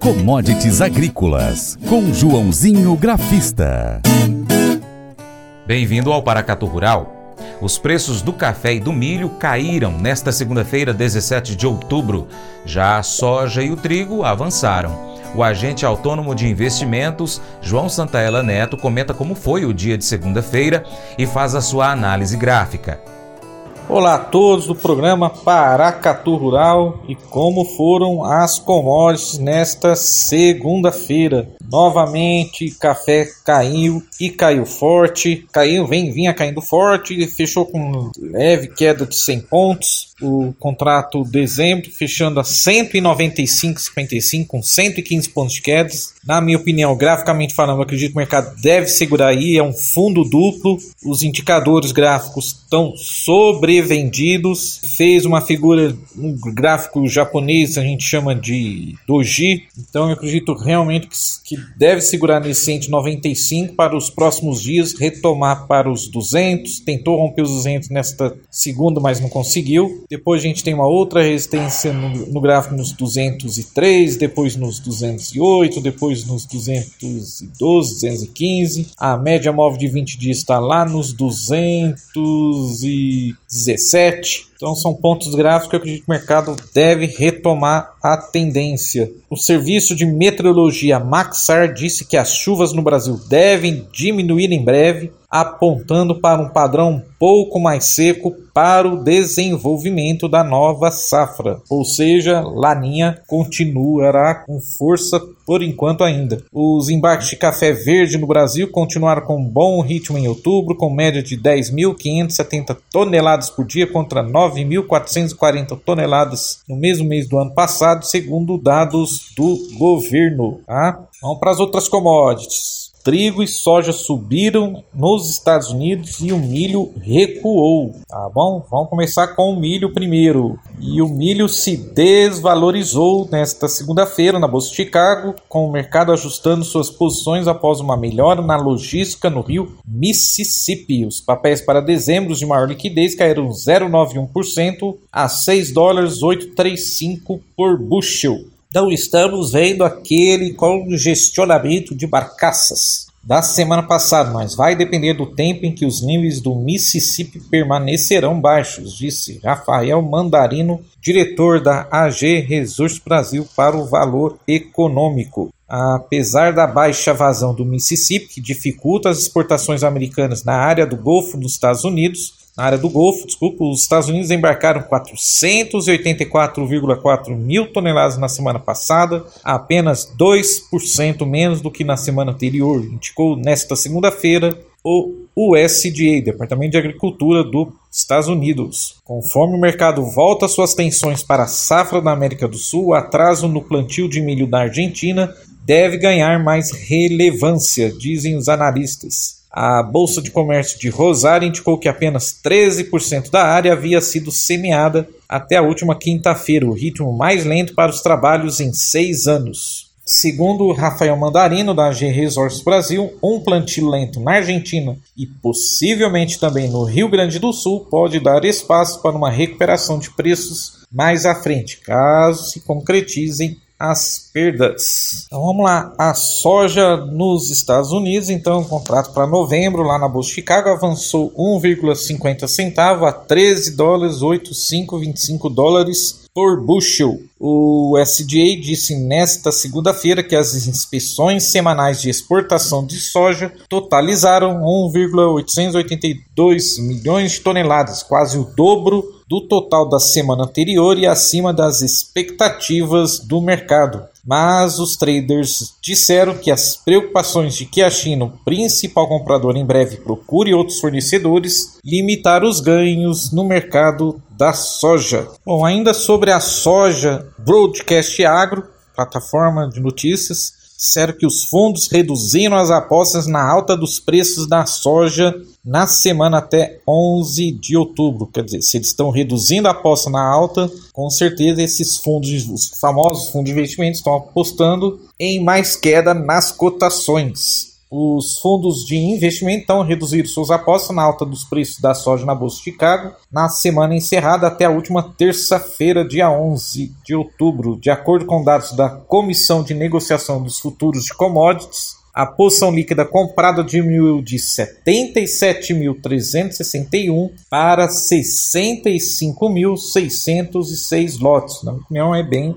Commodities Agrícolas, com Joãozinho Grafista. Bem-vindo ao Paracatu Rural. Os preços do café e do milho caíram nesta segunda-feira, 17 de outubro. Já a soja e o trigo avançaram. O agente autônomo de investimentos, João Santaella Neto, comenta como foi o dia de segunda-feira e faz a sua análise gráfica. Olá a todos do programa Paracatu Rural e como foram as commodities nesta segunda-feira. Novamente, café caiu e caiu forte. Caiu, vem, vinha caindo forte, fechou com leve queda de 100 pontos. O contrato dezembro fechando a 195,55 com 115 pontos de queda. Na minha opinião, graficamente falando, acredito que o mercado deve segurar aí, é um fundo duplo. Os indicadores gráficos estão sobrevendidos. Fez uma figura, um gráfico japonês, a gente chama de doji. Então eu acredito realmente que, que deve segurar nesse 195 para os próximos dias, retomar para os 200. Tentou romper os 200 nesta segunda, mas não conseguiu. Depois a gente tem uma outra resistência no, no gráfico nos 203, depois nos 208, depois depois nos 212, 215. A média móvel de 20 dias está lá nos 217. Então são pontos gráficos que eu acredito que o mercado deve retomar a tendência. O serviço de meteorologia Maxar disse que as chuvas no Brasil devem diminuir em breve, apontando para um padrão um pouco mais seco para o desenvolvimento da nova safra. Ou seja, Laninha continuará com força por enquanto ainda. Os embarques de café verde no Brasil continuaram com bom ritmo em outubro, com média de 10.570 toneladas por dia contra 9.440 toneladas no mesmo mês do ano passado, segundo dados do governo. Tá? Vamos para as outras commodities. Trigo e soja subiram nos Estados Unidos e o milho recuou. Tá bom? Vamos começar com o milho primeiro. E o milho se desvalorizou nesta segunda-feira na Bolsa de Chicago, com o mercado ajustando suas posições após uma melhora na logística no rio Mississippi. Os papéis para dezembro de maior liquidez caíram 0,91% a 6 dólares 835 por bushel. Então estamos vendo aquele congestionamento de barcaças da semana passada, mas vai depender do tempo em que os níveis do Mississippi permanecerão baixos, disse Rafael Mandarino, diretor da AG Resources Brasil para o Valor Econômico. Apesar da baixa vazão do Mississippi, que dificulta as exportações americanas na área do Golfo dos Estados Unidos, na área do Golfo, desculpa, os Estados Unidos embarcaram 484,4 mil toneladas na semana passada, apenas 2% menos do que na semana anterior, indicou nesta segunda-feira o USDA, Departamento de Agricultura dos Estados Unidos. Conforme o mercado volta suas tensões para a safra da América do Sul, o atraso no plantio de milho da Argentina deve ganhar mais relevância, dizem os analistas. A Bolsa de Comércio de Rosário indicou que apenas 13% da área havia sido semeada até a última quinta-feira, o ritmo mais lento para os trabalhos em seis anos. Segundo Rafael Mandarino, da AG Resources Brasil, um plantio lento na Argentina e possivelmente também no Rio Grande do Sul pode dar espaço para uma recuperação de preços mais à frente, caso se concretizem as perdas. Então vamos lá, a soja nos Estados Unidos, então o contrato para novembro lá na Bolsa de Chicago avançou 1,50 centavo a 13 dólares 8525 dólares por bushel. O SDA disse nesta segunda-feira que as inspeções semanais de exportação de soja totalizaram 1,882 milhões de toneladas, quase o dobro do total da semana anterior e acima das expectativas do mercado. Mas os traders disseram que as preocupações de que a China, o principal comprador, em breve procure outros fornecedores, limitaram os ganhos no mercado da soja. Bom, ainda sobre a soja, Broadcast Agro, plataforma de notícias, disseram que os fundos reduziram as apostas na alta dos preços da soja na semana até 11 de outubro. Quer dizer, se eles estão reduzindo a aposta na alta, com certeza esses fundos, os famosos fundos de investimentos, estão apostando em mais queda nas cotações. Os fundos de investimento então reduziram suas apostas na alta dos preços da soja na Bolsa de Chicago na semana encerrada até a última terça-feira, dia 11 de outubro. De acordo com dados da Comissão de Negociação dos Futuros de Commodities, a posição líquida comprada diminuiu de 77.361 para 65.606 lotes. Na minha opinião, é bem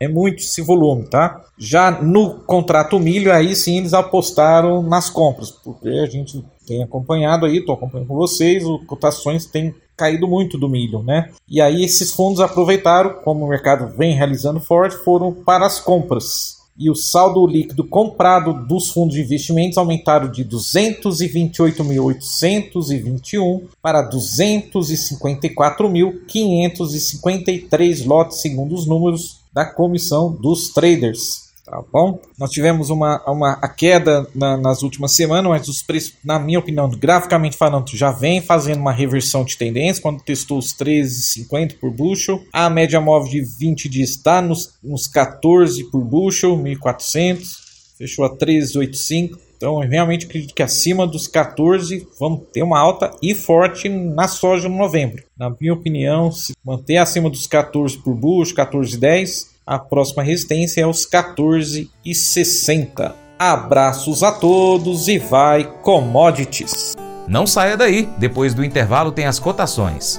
é muito esse volume, tá? Já no contrato milho, aí sim eles apostaram nas compras, porque a gente tem acompanhado aí, estou acompanhando com vocês, as cotações têm caído muito do milho, né? E aí esses fundos aproveitaram, como o mercado vem realizando forte, foram para as compras e o saldo líquido comprado dos fundos de investimentos aumentaram de 228.821 para 254.553 lotes, segundo os números da comissão dos traders. Tá bom? Nós tivemos uma, uma a queda na, nas últimas semanas, mas os preços, na minha opinião, graficamente falando, já vem fazendo uma reversão de tendência. Quando testou os 13,50 por bushel, a média móvel de 20 dias está nos, nos 14 por bushel, 1.400, fechou a 13,85. Então, eu realmente acredito que acima dos 14 vamos ter uma alta e forte na soja no novembro. Na minha opinião, se manter acima dos 14 por bushel, 14,10 a próxima resistência é os 14,60. Abraços a todos e vai commodities. Não saia daí, depois do intervalo tem as cotações.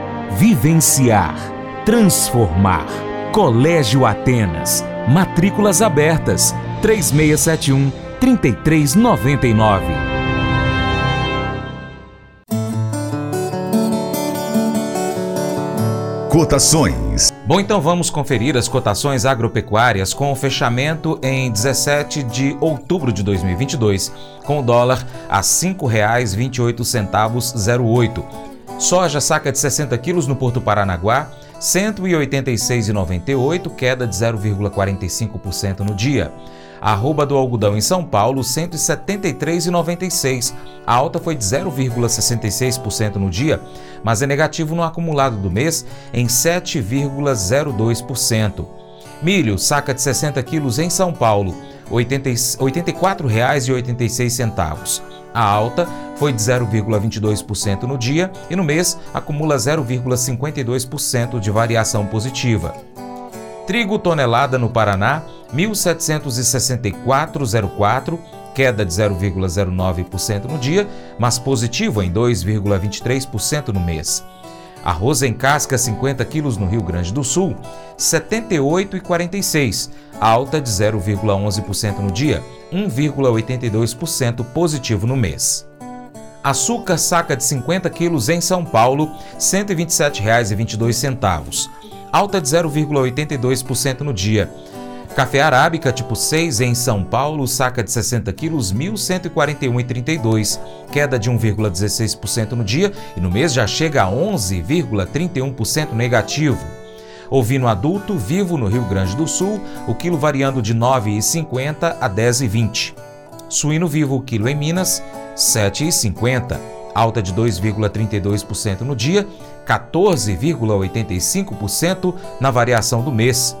vivenciar, transformar. Colégio Atenas. Matrículas abertas. 3671 3399. Cotações. Bom, então vamos conferir as cotações agropecuárias com o fechamento em 17 de outubro de 2022, com o dólar a R$ 5,28,08 Soja saca de 60 quilos no Porto Paranaguá, 186,98, queda de 0,45% no dia. Arroba do algodão em São Paulo, 173,96. A alta foi de 0,66% no dia, mas é negativo no acumulado do mês em 7,02%. Milho, saca de 60 quilos em São Paulo, R$ 84,86. A alta foi de 0,22% no dia e no mês acumula 0,52% de variação positiva. Trigo tonelada no Paraná, 1764,04, queda de 0,09% no dia, mas positivo em 2,23% no mês. Arroz em casca 50 quilos no Rio Grande do Sul, 78,46, alta de 0,11% no dia, 1,82% positivo no mês. Açúcar saca de 50 quilos em São Paulo, R$ 127,22, alta de 0,82% no dia. Café arábica tipo 6 em São Paulo, saca de 60 quilos, R$ 1.141,32, queda de 1,16% no dia e no mês já chega a 11,31% negativo. Ovino adulto vivo no Rio Grande do Sul, o quilo variando de R$ 9,50 a R$ 10,20. Suíno vivo, quilo em Minas, 7,50, alta de 2,32% no dia, 14,85% na variação do mês.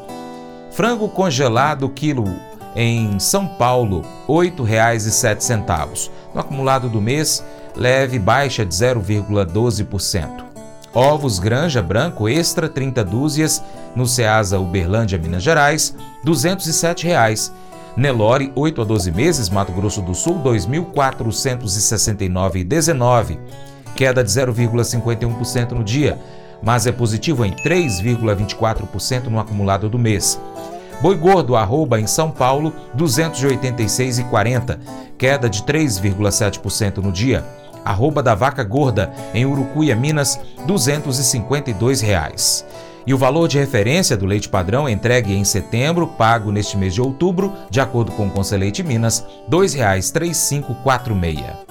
Frango congelado quilo em São Paulo, R$ 8,07. No acumulado do mês, leve baixa de 0,12%. Ovos Granja Branco Extra 30 dúzias no Ceasa Uberlândia, Minas Gerais, 207 reais. Nelore, 8 a 12 meses, Mato Grosso do Sul, 2.469,19, queda de 0,51% no dia, mas é positivo em 3,24% no acumulado do mês. Boi gordo, arroba em São Paulo, 286,40, queda de 3,7% no dia. Arroba da vaca gorda, em Urucuia, Minas, 252 reais. E o valor de referência do leite padrão entregue em setembro, pago neste mês de outubro, de acordo com o Conselheite Minas, R$ 2,3546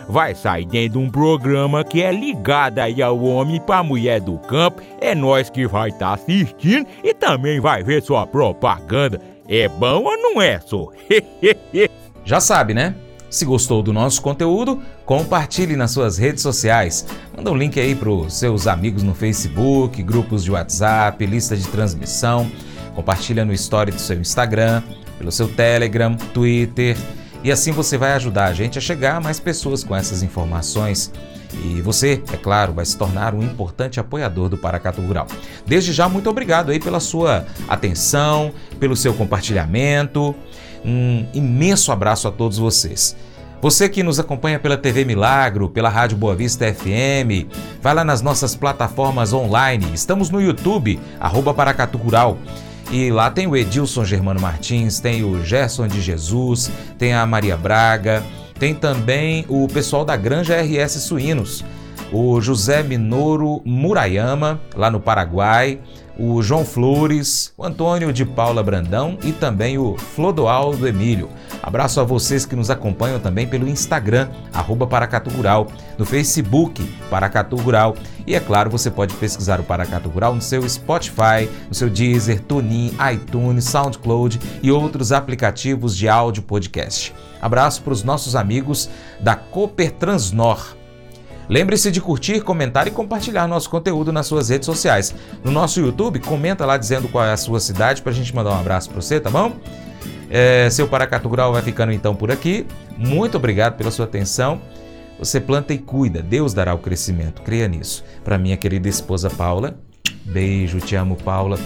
vai sair dentro de um programa que é ligado aí ao homem para mulher do campo. É nós que vai estar tá assistindo e também vai ver sua propaganda. É bom ou não é, só? Já sabe, né? Se gostou do nosso conteúdo, compartilhe nas suas redes sociais. Manda um link aí para os seus amigos no Facebook, grupos de WhatsApp, lista de transmissão. Compartilha no story do seu Instagram, pelo seu Telegram, Twitter e assim você vai ajudar a gente a chegar a mais pessoas com essas informações. E você, é claro, vai se tornar um importante apoiador do Paracatu Rural. Desde já, muito obrigado aí pela sua atenção, pelo seu compartilhamento. Um imenso abraço a todos vocês. Você que nos acompanha pela TV Milagro, pela Rádio Boa Vista FM, vai lá nas nossas plataformas online. Estamos no YouTube, arroba Paracatu Rural. E lá tem o Edilson Germano Martins, tem o Gerson de Jesus, tem a Maria Braga, tem também o pessoal da Granja RS Suínos, o José Minoro Murayama, lá no Paraguai, o João Flores, o Antônio de Paula Brandão e também o Flodoaldo Emílio. Abraço a vocês que nos acompanham também pelo Instagram, arroba Paracatu Rural, no Facebook, Paracatu Rural. E é claro, você pode pesquisar o Paracatu Rural no seu Spotify, no seu Deezer, TuneIn, iTunes, SoundCloud e outros aplicativos de áudio podcast. Abraço para os nossos amigos da Cooper Transnor. Lembre-se de curtir, comentar e compartilhar nosso conteúdo nas suas redes sociais. No nosso YouTube, comenta lá dizendo qual é a sua cidade para a gente mandar um abraço para você, tá bom? É, seu Paracatu Rural vai ficando então por aqui. Muito obrigado pela sua atenção. Você planta e cuida, Deus dará o crescimento, creia nisso. Para minha querida esposa Paula, beijo, te amo, Paula.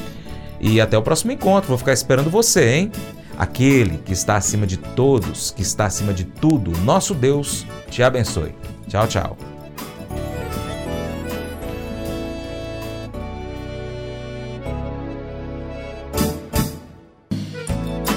E até o próximo encontro, vou ficar esperando você, hein? Aquele que está acima de todos, que está acima de tudo, nosso Deus, te abençoe. Tchau, tchau.